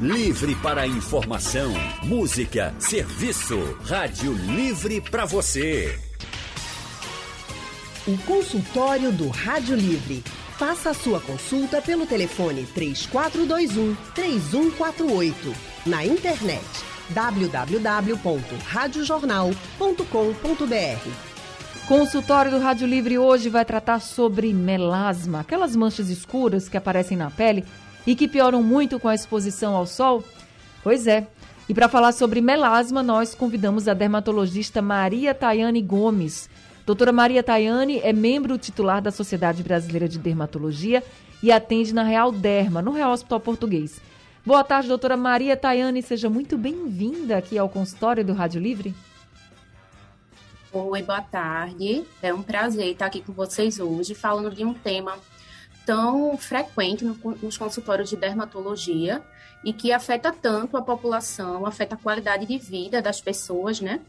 Livre para informação, música, serviço. Rádio Livre para você. O consultório do Rádio Livre. Faça a sua consulta pelo telefone 3421 3148. Na internet www.radiojornal.com.br. Consultório do Rádio Livre hoje vai tratar sobre melasma, aquelas manchas escuras que aparecem na pele e que pioram muito com a exposição ao sol? Pois é. E para falar sobre melasma, nós convidamos a dermatologista Maria Tayane Gomes. Doutora Maria Tayane é membro titular da Sociedade Brasileira de Dermatologia e atende na Real Derma, no Real Hospital Português. Boa tarde, doutora Maria Tayane. Seja muito bem-vinda aqui ao consultório do Rádio Livre. Oi, boa tarde. É um prazer estar aqui com vocês hoje, falando de um tema tão frequente nos consultórios de dermatologia e que afeta tanto a população, afeta a qualidade de vida das pessoas, né?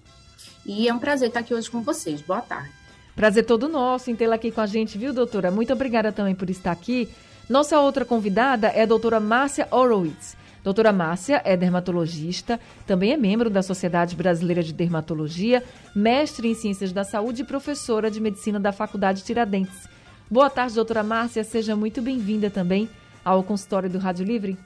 E é um prazer estar aqui hoje com vocês. Boa tarde. Prazer todo nosso em tê-la aqui com a gente, viu, doutora? Muito obrigada também por estar aqui. Nossa outra convidada é a doutora Márcia Horowitz. Doutora Márcia é dermatologista, também é membro da Sociedade Brasileira de Dermatologia, mestre em Ciências da Saúde e professora de Medicina da Faculdade Tiradentes. Boa tarde, doutora Márcia. Seja muito bem-vinda também ao consultório do Rádio Livre.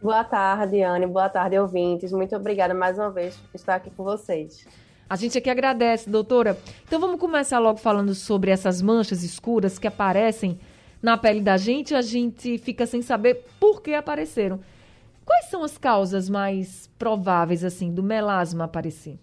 Boa tarde, Anne. Boa tarde, ouvintes. Muito obrigada mais uma vez por estar aqui com vocês. A gente aqui agradece, doutora. Então vamos começar logo falando sobre essas manchas escuras que aparecem na pele da gente. A gente fica sem saber por que apareceram. Quais são as causas mais prováveis, assim, do melasma aparecer?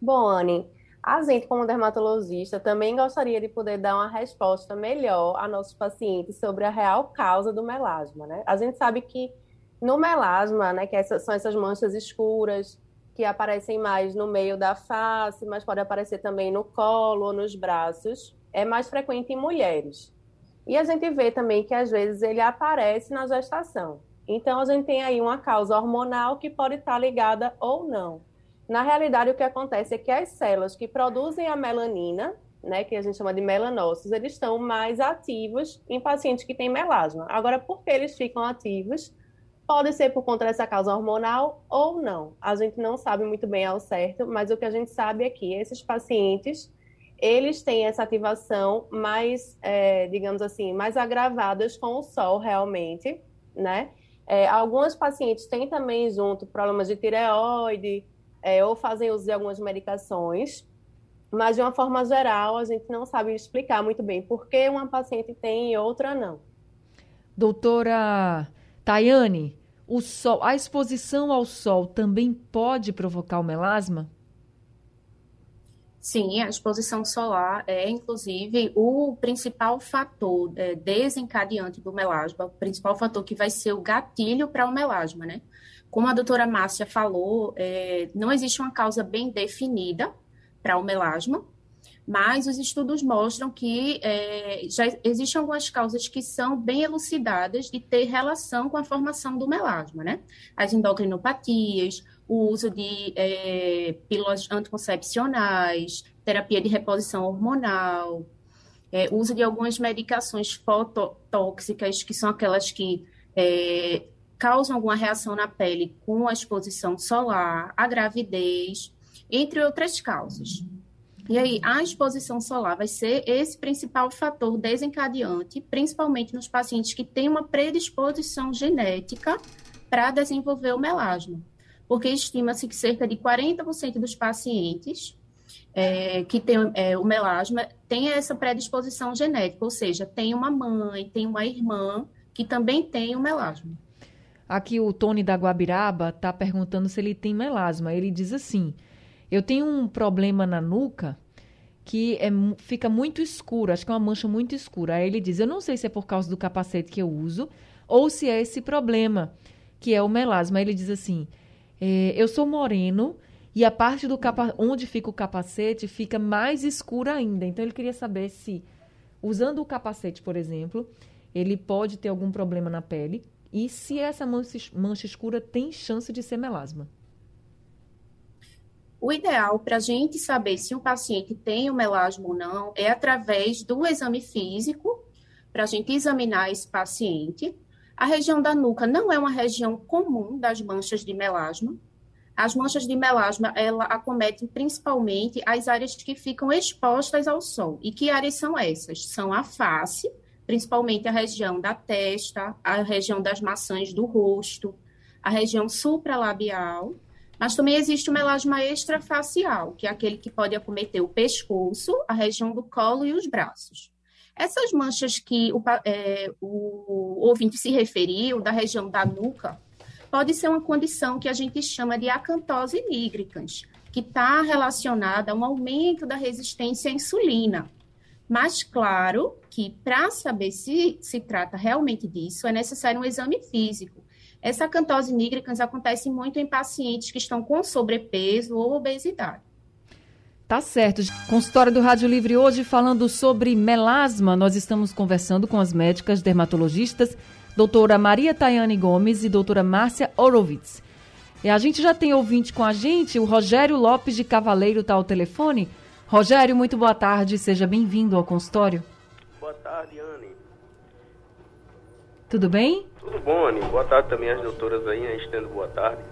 Bom, Anne, a gente, como dermatologista, também gostaria de poder dar uma resposta melhor a nossos pacientes sobre a real causa do melasma, né? A gente sabe que no melasma, né, que essas, são essas manchas escuras que aparecem mais no meio da face, mas pode aparecer também no colo ou nos braços, é mais frequente em mulheres. E a gente vê também que às vezes ele aparece na gestação. Então a gente tem aí uma causa hormonal que pode estar ligada ou não. Na realidade, o que acontece é que as células que produzem a melanina, né, que a gente chama de melanócitos, eles estão mais ativos em pacientes que têm melasma. Agora, por que eles ficam ativos? Pode ser por conta dessa causa hormonal ou não. A gente não sabe muito bem ao certo, mas o que a gente sabe é que esses pacientes, eles têm essa ativação mais, é, digamos assim, mais agravadas com o sol realmente, né? É, algumas pacientes têm também junto problemas de tireoide, é, ou fazem uso de algumas medicações, mas de uma forma geral a gente não sabe explicar muito bem por que uma paciente tem e outra não. Doutora Tayane, o sol, a exposição ao sol também pode provocar o melasma? Sim, a exposição solar é, inclusive, o principal fator é, desencadeante do melasma, o principal fator que vai ser o gatilho para o melasma, né? Como a doutora Márcia falou, é, não existe uma causa bem definida para o melasma, mas os estudos mostram que é, já existem algumas causas que são bem elucidadas de ter relação com a formação do melasma, né? As endocrinopatias, o uso de é, pílulas anticoncepcionais, terapia de reposição hormonal, é, uso de algumas medicações fototóxicas, que são aquelas que é, causam alguma reação na pele com a exposição solar, a gravidez, entre outras causas. E aí, a exposição solar vai ser esse principal fator desencadeante, principalmente nos pacientes que têm uma predisposição genética para desenvolver o melasma. Porque estima-se que cerca de 40% dos pacientes é, que têm é, o melasma têm essa predisposição genética, ou seja, tem uma mãe, tem uma irmã que também tem o melasma. Aqui o Tony da Guabiraba está perguntando se ele tem melasma. Ele diz assim: Eu tenho um problema na nuca que é, fica muito escuro, acho que é uma mancha muito escura. Aí ele diz: Eu não sei se é por causa do capacete que eu uso ou se é esse problema, que é o melasma. Aí ele diz assim: é, Eu sou moreno e a parte do capa onde fica o capacete fica mais escura ainda. Então ele queria saber se, usando o capacete, por exemplo, ele pode ter algum problema na pele e se essa mancha, escura tem chance de ser melasma. O ideal para a gente saber se um paciente tem o melasma ou não é através do exame físico, para a gente examinar esse paciente. A região da nuca não é uma região comum das manchas de melasma. As manchas de melasma, ela acometem principalmente as áreas que ficam expostas ao sol. E que áreas são essas? São a face, principalmente a região da testa, a região das maçãs do rosto, a região supralabial, mas também existe o melasma extrafacial, que é aquele que pode acometer o pescoço, a região do colo e os braços. Essas manchas que o, é, o ouvinte se referiu, da região da nuca, pode ser uma condição que a gente chama de acantose nigricans, que está relacionada a um aumento da resistência à insulina. Mas, claro, que para saber se se trata realmente disso, é necessário um exame físico. Essa acantose nigricans acontece muito em pacientes que estão com sobrepeso ou obesidade. Tá certo. Consultório do Rádio Livre hoje falando sobre melasma. Nós estamos conversando com as médicas dermatologistas, doutora Maria Tayane Gomes e doutora Márcia Orovitz. E a gente já tem ouvinte com a gente, o Rogério Lopes de Cavaleiro está ao telefone. Rogério, muito boa tarde, seja bem-vindo ao consultório. Boa tarde, Anne. Tudo bem? Tudo bom, Anne. Boa tarde também às doutoras aí, né? Estendo boa tarde.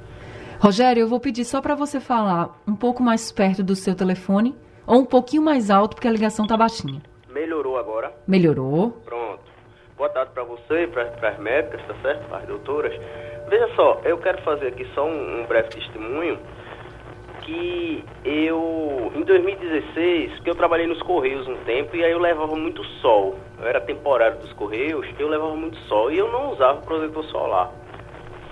Rogério, eu vou pedir só para você falar um pouco mais perto do seu telefone ou um pouquinho mais alto, porque a ligação tá baixinha. Melhorou agora? Melhorou. Pronto. Boa tarde para você e para as médicas, tá certo? Para as doutoras. Veja só, eu quero fazer aqui só um, um breve testemunho que eu, em 2016, que eu trabalhei nos Correios um tempo e aí eu levava muito sol. Eu era temporário dos Correios, eu levava muito sol e eu não usava protetor solar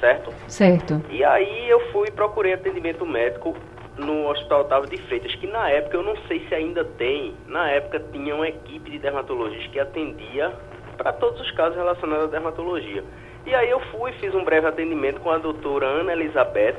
certo? Certo. E aí eu fui procurei atendimento médico no Hospital Otávio de Freitas, que na época, eu não sei se ainda tem, na época tinha uma equipe de dermatologistas que atendia para todos os casos relacionados à dermatologia. E aí eu fui, fiz um breve atendimento com a doutora Ana Elizabeth,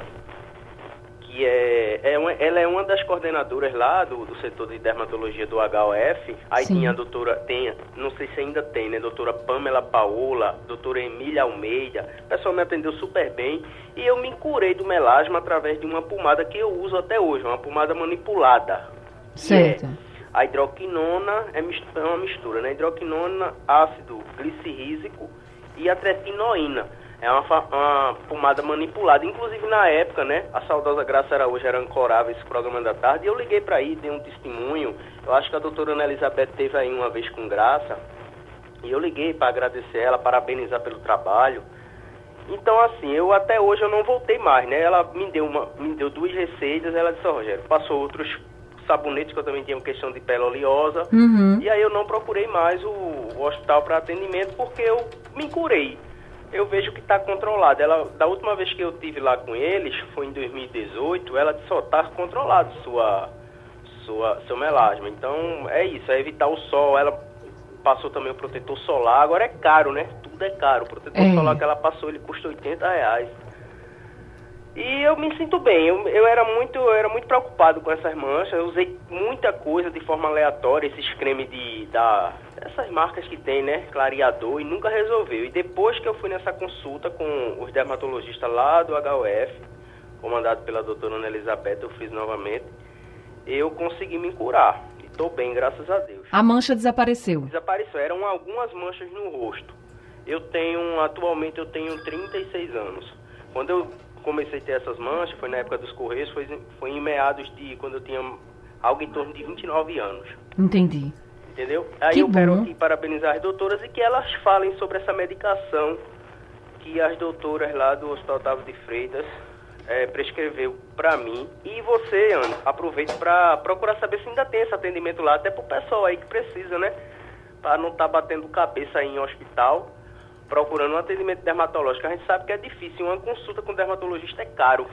que é, é uma, ela é uma das coordenadoras lá do, do setor de dermatologia do HOF. Aí Sim. tinha a doutora, tem, não sei se ainda tem, né? Doutora Pamela Paola, doutora Emília Almeida. O pessoal me atendeu super bem. E eu me curei do melasma através de uma pomada que eu uso até hoje, uma pomada manipulada. Certo. É a hidroquinona é, é uma mistura, né? Hidroquinona, ácido glicirrísico e a tretinoína é uma, uma, pomada manipulada. Inclusive, na época, né, a saudosa Graça Araújo era ancorava esse programa da tarde, e eu liguei para aí, dei um testemunho. Eu acho que a doutora Ana Elizabeth teve aí uma vez com Graça, e eu liguei para agradecer ela, parabenizar pelo trabalho. Então, assim, eu até hoje eu não voltei mais, né? Ela me deu, uma, me deu duas receitas, ela disse, oh, Rogério, passou outros sabonetes que eu também tinha uma questão de pele oleosa. Uhum. E aí eu não procurei mais o, o hospital para atendimento porque eu me curei eu vejo que está controlado. Ela, da última vez que eu tive lá com eles, foi em 2018, ela só está controlado sua, sua, seu melasma. Então é isso, é evitar o sol. Ela passou também o protetor solar, agora é caro, né? Tudo é caro. O protetor é. solar que ela passou, ele custa 80 reais. E eu me sinto bem. Eu, eu, era muito, eu era muito preocupado com essas manchas. Eu usei muita coisa de forma aleatória, esses cremes de da essas marcas que tem, né, clareador e nunca resolveu. E depois que eu fui nessa consulta com os dermatologistas lá do HUF, comandado pela doutora Ana Elizabeth, eu fiz novamente, eu consegui me curar. E estou bem, graças a Deus. A mancha desapareceu? Desapareceu. Eram algumas manchas no rosto. Eu tenho, atualmente eu tenho 36 anos. Quando eu comecei a ter essas manchas, foi na época dos Correios, foi, foi em meados de quando eu tinha algo em torno de 29 anos. Entendi. Entendeu? Aí que eu bom. quero aqui parabenizar as doutoras e que elas falem sobre essa medicação que as doutoras lá do Hospital Otávio de Freitas é, prescreveu para mim. E você, Ana, aproveite para procurar saber se ainda tem esse atendimento lá, até pro pessoal aí que precisa, né? Para não estar tá batendo cabeça aí em hospital procurando um atendimento dermatológico. A gente sabe que é difícil, uma consulta com dermatologista é caro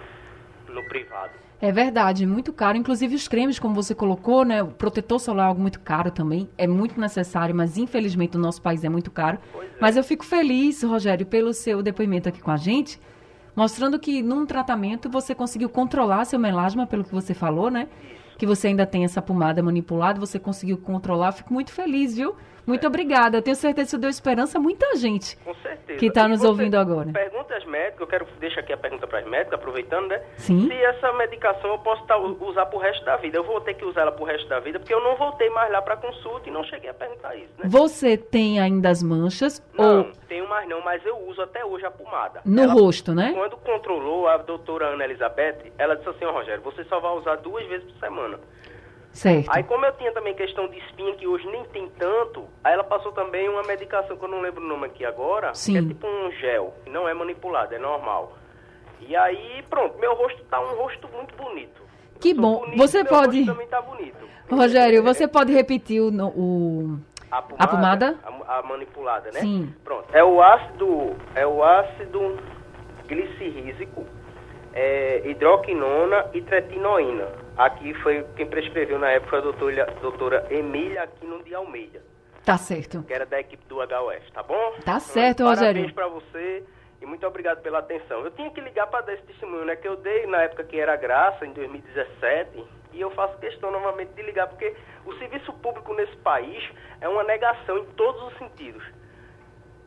no privado. É verdade, muito caro. Inclusive os cremes, como você colocou, né? O protetor solar é algo muito caro também. É muito necessário, mas infelizmente no nosso país é muito caro. É. Mas eu fico feliz, Rogério, pelo seu depoimento aqui com a gente, mostrando que num tratamento você conseguiu controlar seu melasma, pelo que você falou, né? Que você ainda tem essa pomada manipulada, você conseguiu controlar. Fico muito feliz, viu? Muito é. obrigada. Eu tenho certeza que isso deu esperança a muita gente Com certeza. que está nos ouvindo agora. Pergunta às médicas, eu quero deixar aqui a pergunta para as médicas, aproveitando, né? Sim. Se essa medicação eu posso tá, usar pro resto da vida. Eu vou ter que usar ela pro resto da vida, porque eu não voltei mais lá para consulta e não cheguei a perguntar isso, né? Você tem ainda as manchas Não, ou tenho mais não, mas eu uso até hoje a pomada. no Ela- rosto, né? Quando controlou a doutora Ana Elizabeth, ela disse assim, ó Rogério, você só vai usar duas vezes por semana. Certo. Aí como eu tinha também questão de espinha, que hoje nem tem tanto, aí ela passou também uma medicação, que eu não lembro o nome aqui agora, Sim. que é tipo um gel, que não é manipulado, é normal. E aí, pronto, meu rosto tá um rosto muito bonito. Que bom. bonito, Você meu pode- rosto também tá bonito. Rogério, você pode repetir o, o- A A pomada? A, a manipulada, né? Sim. Pronto. É o ácido, é o ácido glicirrísico, é, hidroquinona e tretinoína. Aqui foi quem prescreveu na época a doutora, doutora Emília Aquino de Almeida, Tá certo. que era da equipe do HUF, tá bom? Tá certo, Parabéns Rogério. pra você e muito obrigado pela atenção. Eu tinha que ligar para dar esse testemunho, né? Que eu dei na época que era graça, em 2017, e eu faço questão novamente de ligar, porque o serviço público nesse país é uma negação em todos os sentidos.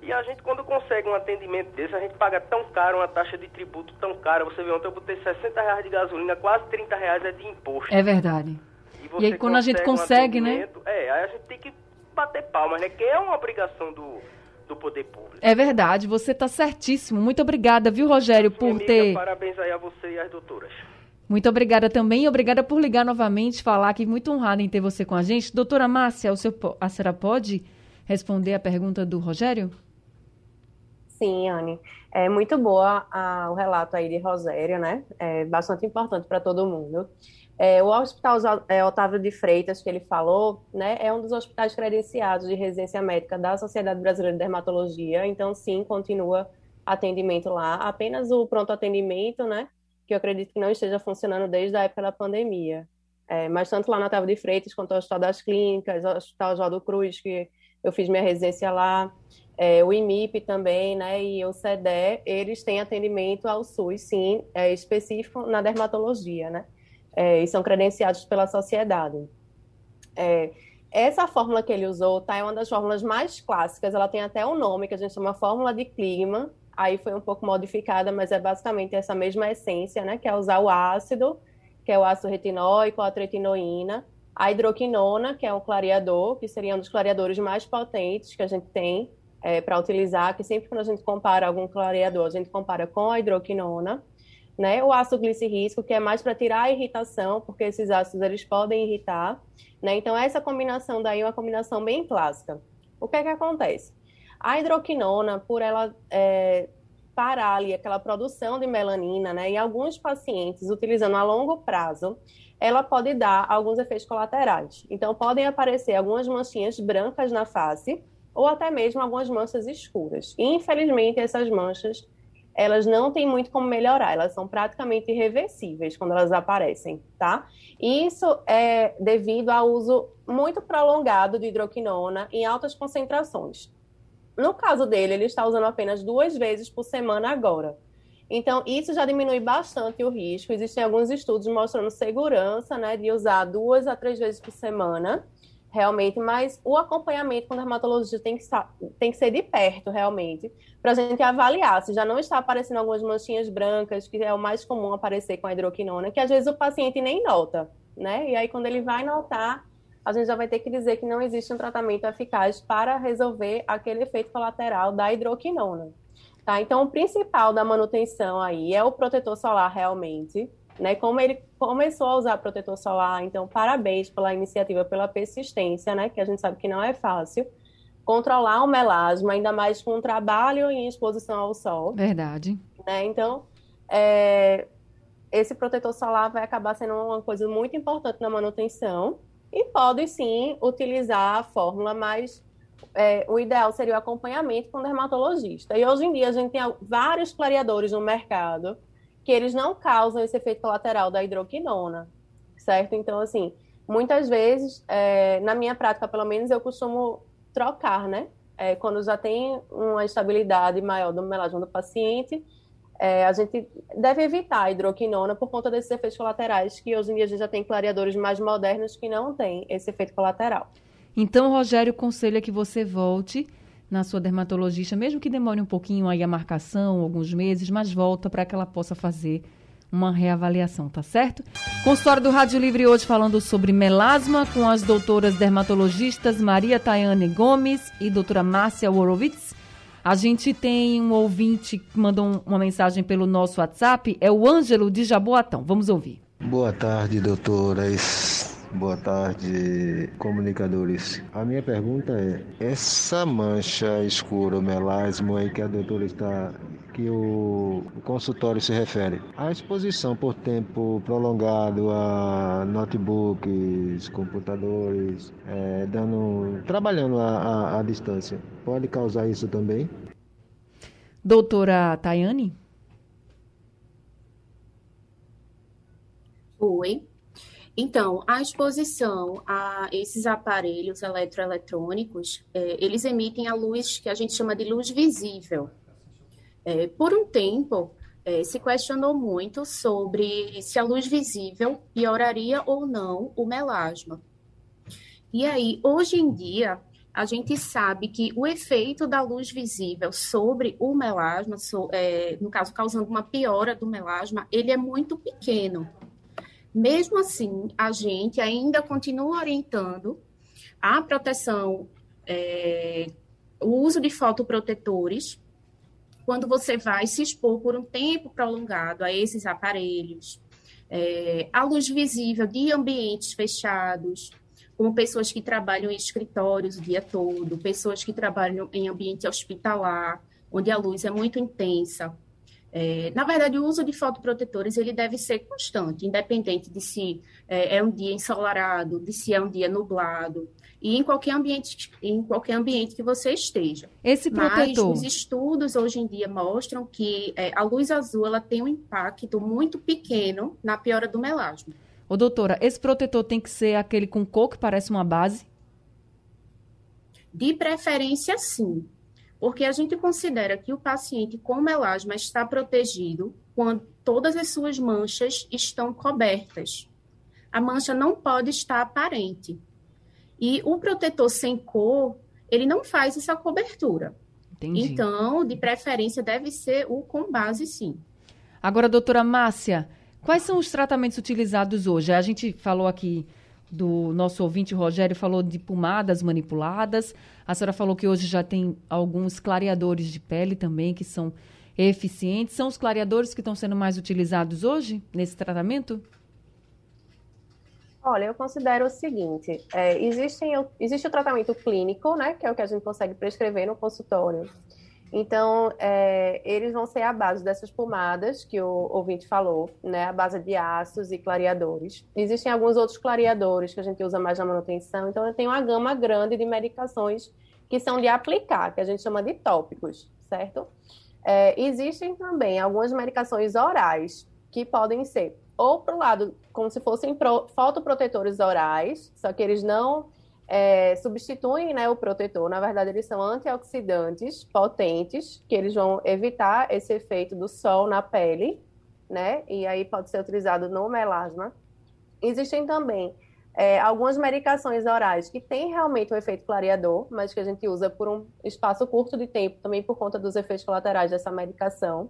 E a gente, quando consegue um atendimento desse, a gente paga tão caro, uma taxa de tributo tão cara. Você vê, ontem eu botei 60 reais de gasolina, quase 30 reais é de imposto. É verdade. você e aí, quando a gente um consegue, né? atendimento- É, aí a gente tem que bater palmas, né? Que é uma obrigação do, do poder público. É verdade, você está certíssimo. Muito obrigada, viu, Rogério, por amiga, ter. Parabéns aí a você e às doutoras. Muito obrigada também e obrigada por ligar novamente, falar que muito honrada em ter você com a gente. Doutora Márcia, o seu, a senhora pode responder a pergunta do Rogério? Sim, Anne. É muito boa a- o relato aí de Rosério, né? É bastante importante para todo mundo. É, o Hospital é, Otávio de Freitas, que ele falou, né, é um dos hospitais credenciados de residência médica da Sociedade Brasileira de Dermatologia, então sim, continua atendimento lá. Apenas o pronto atendimento, né, que eu acredito que não esteja funcionando desde a época da pandemia. É, mas tanto lá no Otávio de Freitas quanto o Hospital das Clínicas, o Hospital Oswaldo Cruz, que eu fiz minha residência lá, é, o IMIP também, né, e o CEDE, eles têm atendimento ao SUS, sim, é, específico na dermatologia, né, é, e são credenciados pela sociedade. É, essa fórmula que ele usou, tá, é uma das fórmulas mais clássicas, ela tem até um nome que a gente chama fórmula de clima, aí foi um pouco modificada, mas é basicamente essa mesma essência, né, que é usar o ácido, que é o ácido retinóico, a tretinoína, a hidroquinona, que é um clareador, que seria um dos clareadores mais potentes que a gente tem é, para utilizar, que sempre quando a gente compara algum clareador, a gente compara com a hidroquinona, né? O ácido glicirrícico, que é mais para tirar a irritação, porque esses ácidos eles podem irritar, né? Então essa combinação daí é uma combinação bem clássica. O que é que acontece? A hidroquinona, por ela é, parar ali aquela produção de melanina, né? Em alguns pacientes, utilizando a longo prazo, ela pode dar alguns efeitos colaterais. Então, podem aparecer algumas manchinhas brancas na face ou até mesmo algumas manchas escuras. E, infelizmente, essas manchas, elas não têm muito como melhorar, elas são praticamente irreversíveis quando elas aparecem, tá? Isso é devido ao uso muito prolongado de hidroquinona em altas concentrações. No caso dele, ele está usando apenas duas vezes por semana agora. Então, isso já diminui bastante o risco. Existem alguns estudos mostrando segurança, né, de usar duas a três vezes por semana, realmente, mas o acompanhamento com o dermatologista tem que, tem que ser de perto, realmente, para a gente avaliar se já não está aparecendo algumas manchinhas brancas, que é o mais comum aparecer com a hidroquinona, que às vezes o paciente nem nota, né? E aí, quando ele vai notar, a gente já vai ter que dizer que não existe um tratamento eficaz para resolver aquele efeito colateral da hidroquinona. Tá? Então, o principal da manutenção aí é o protetor solar realmente, né? Como ele começou a usar protetor solar, então parabéns pela iniciativa, pela persistência, né? Que a gente sabe que não é fácil. Controlar o melasma, ainda mais com o trabalho em exposição ao sol, Verdade. né? Então, é, esse protetor solar vai acabar sendo uma coisa muito importante na manutenção e pode sim utilizar a fórmula, mas é, o ideal seria o acompanhamento com o dermatologista. E hoje em dia a gente tem vários clareadores no mercado que eles não causam esse efeito colateral da hidroquinona, certo? Então, assim, muitas vezes, é, na minha prática, pelo menos, eu costumo trocar, né? É, quando já tem uma estabilidade maior do melasma do paciente, é, a gente deve evitar a hidroquinona por conta desses efeitos colaterais, que hoje em dia a gente já tem clareadores mais modernos que não têm esse efeito colateral. Então, Rogério, conselho é que você volte na sua dermatologista, mesmo que demore um pouquinho aí a marcação, alguns meses, mas volta para que ela possa fazer uma reavaliação, tá certo? Consultório do Rádio Livre hoje falando sobre melasma com as doutoras dermatologistas Maria Tayane Gomes e doutora Márcia Horowitz. A gente tem um ouvinte que mandou uma mensagem pelo nosso WhatsApp, é o Ângelo de Jaboatão. Vamos ouvir. Boa tarde, doutoras. Boa tarde, comunicadores. A minha pergunta é: essa mancha escura, o melasma aí que a doutora está que o consultório se refere. A exposição por tempo prolongado a notebooks, computadores, é, dando, trabalhando à distância, pode causar isso também? Doutora Tayane? Oi. Então, a exposição a esses aparelhos eletroeletrônicos, é, eles emitem a luz que a gente chama de luz visível. É, por um tempo, é, se questionou muito sobre se a luz visível pioraria ou não o melasma. E aí, hoje em dia, a gente sabe que o efeito da luz visível sobre o melasma, so, é, no caso, causando uma piora do melasma, ele é muito pequeno. Mesmo assim, a gente ainda continua orientando a proteção, é, o uso de fotoprotetores quando você vai se expor por um tempo prolongado a esses aparelhos, é, a luz visível de ambientes fechados, como pessoas que trabalham em escritórios o dia todo, pessoas que trabalham em ambiente hospitalar, onde a luz é muito intensa. É, na verdade, o uso de fotoprotetores ele deve ser constante, independente de se é, é um dia ensolarado, de se é um dia nublado, e em qualquer ambiente, em qualquer ambiente que você esteja. Esse protetor. Mas os estudos hoje em dia mostram que é, a luz azul ela tem um impacto muito pequeno na piora do melasma. Ô, doutora, esse protetor tem que ser aquele com cor que parece uma base? De preferência, sim. Porque a gente considera que o paciente com melasma está protegido quando todas as suas manchas estão cobertas. A mancha não pode estar aparente. E o protetor sem cor, ele não faz essa cobertura. Entendi. Então, de preferência, deve ser o com base, sim. Agora, doutora Márcia, quais são os tratamentos utilizados hoje? A gente falou aqui do nosso ouvinte Rogério, falou de pomadas manipuladas. A senhora falou que hoje já tem alguns clareadores de pele também que são eficientes. São os clareadores que estão sendo mais utilizados hoje nesse tratamento? Olha, eu considero o seguinte: é, existem, existe o tratamento clínico, né, que é o que a gente consegue prescrever no consultório. Então, é, eles vão ser a base dessas pomadas que o ouvinte falou, né, a base de ácidos e clareadores. Existem alguns outros clareadores que a gente usa mais na manutenção, então eu tenho uma gama grande de medicações que são de aplicar, que a gente chama de tópicos, certo? É, existem também algumas medicações orais que podem ser ou para o lado como se fossem pro, fotoprotetores orais, só que eles não é, substituem né, o protetor. Na verdade, eles são antioxidantes potentes, que eles vão evitar esse efeito do sol na pele, né? E aí pode ser utilizado no melasma. Existem também é, algumas medicações orais que têm realmente um efeito clareador, mas que a gente usa por um espaço curto de tempo, também por conta dos efeitos colaterais dessa medicação.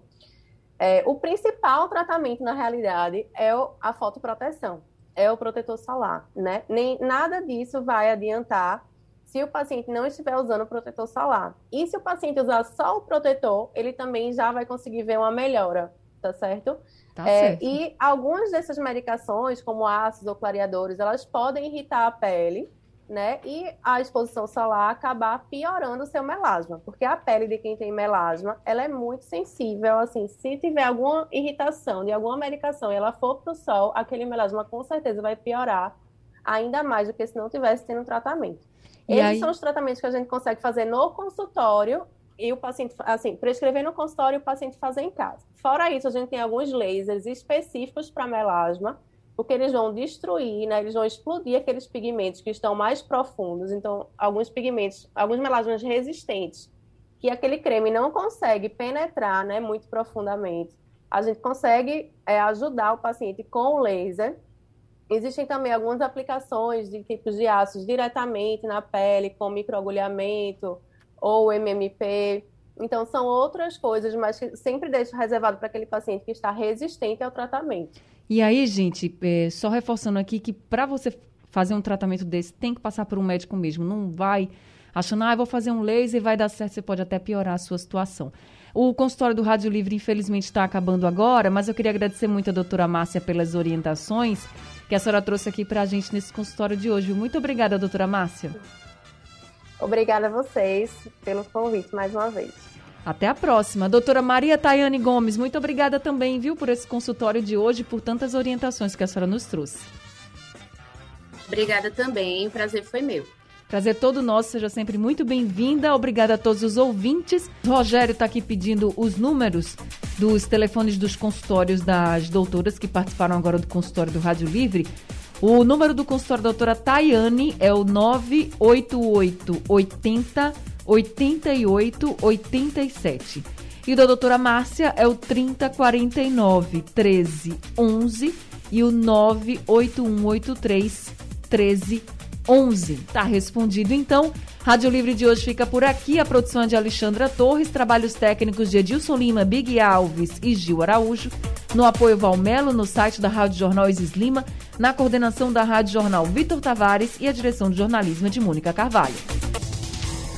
É, o principal tratamento, na realidade, é a fotoproteção, é o protetor solar, né? Nem, nada disso vai adiantar se o paciente não estiver usando o protetor solar. E se o paciente usar só o protetor, ele também já vai conseguir ver uma melhora, tá certo? Tá é, certo. E algumas dessas medicações, como ácidos ou clareadores, elas podem irritar a pele, né? E a exposição solar acabar piorando o seu melasma, porque a pele de quem tem melasma, ela é muito sensível, assim, se tiver alguma irritação de alguma medicação e ela for para o sol, aquele melasma com certeza vai piorar ainda mais do que se não tivesse tendo tratamento. E Esses aí... são os tratamentos que a gente consegue fazer no consultório e o paciente, assim, prescrever no consultório e o paciente fazer em casa. Fora isso, a gente tem alguns lasers específicos para melasma, porque eles vão destruir, né? Eles vão explodir aqueles pigmentos que estão mais profundos. Então, alguns pigmentos, alguns melasmas resistentes, que aquele creme não consegue penetrar, né? Muito profundamente. A gente consegue é, ajudar o paciente com o laser. Existem também algumas aplicações de tipos de ácidos diretamente na pele, com microagulhamento, ou MMP. Então, são outras coisas, mas sempre deixo reservado para aquele paciente que está resistente ao tratamento. E aí, gente, é, só reforçando aqui que para você fazer um tratamento desse, tem que passar por um médico mesmo. Não vai achando, ah, vou fazer um laser e vai dar certo, você pode até piorar a sua situação. O consultório do Rádio Livre, infelizmente, está acabando agora, mas eu queria agradecer muito a doutora Márcia pelas orientações que a senhora trouxe aqui para a gente nesse consultório de hoje. Muito obrigada, doutora Márcia. Obrigada a vocês pelo convite mais uma vez. Até a próxima. Doutora Maria Tayane Gomes, muito obrigada também, viu, por esse consultório de hoje, por tantas orientações que a senhora nos trouxe. Obrigada também, o prazer foi meu. Prazer todo nosso, seja sempre muito bem-vinda. Obrigada a todos os ouvintes. Rogério está aqui pedindo os números dos telefones dos consultórios das doutoras que participaram agora do consultório do Rádio Livre. O número do consultório da doutora Tayane é o 988 80 88 87. E da doutora Márcia é o 3049 13 11 e o 98183 13 11. Tá respondido então. Rádio Livre de hoje fica por aqui. A produção é de Alexandra Torres, trabalhos técnicos de Edilson Lima, Big Alves e Gil Araújo. No apoio Valmelo, no site da Rádio Jornal Isis Lima, na coordenação da Rádio Jornal Vitor Tavares e a direção de jornalismo de Mônica Carvalho.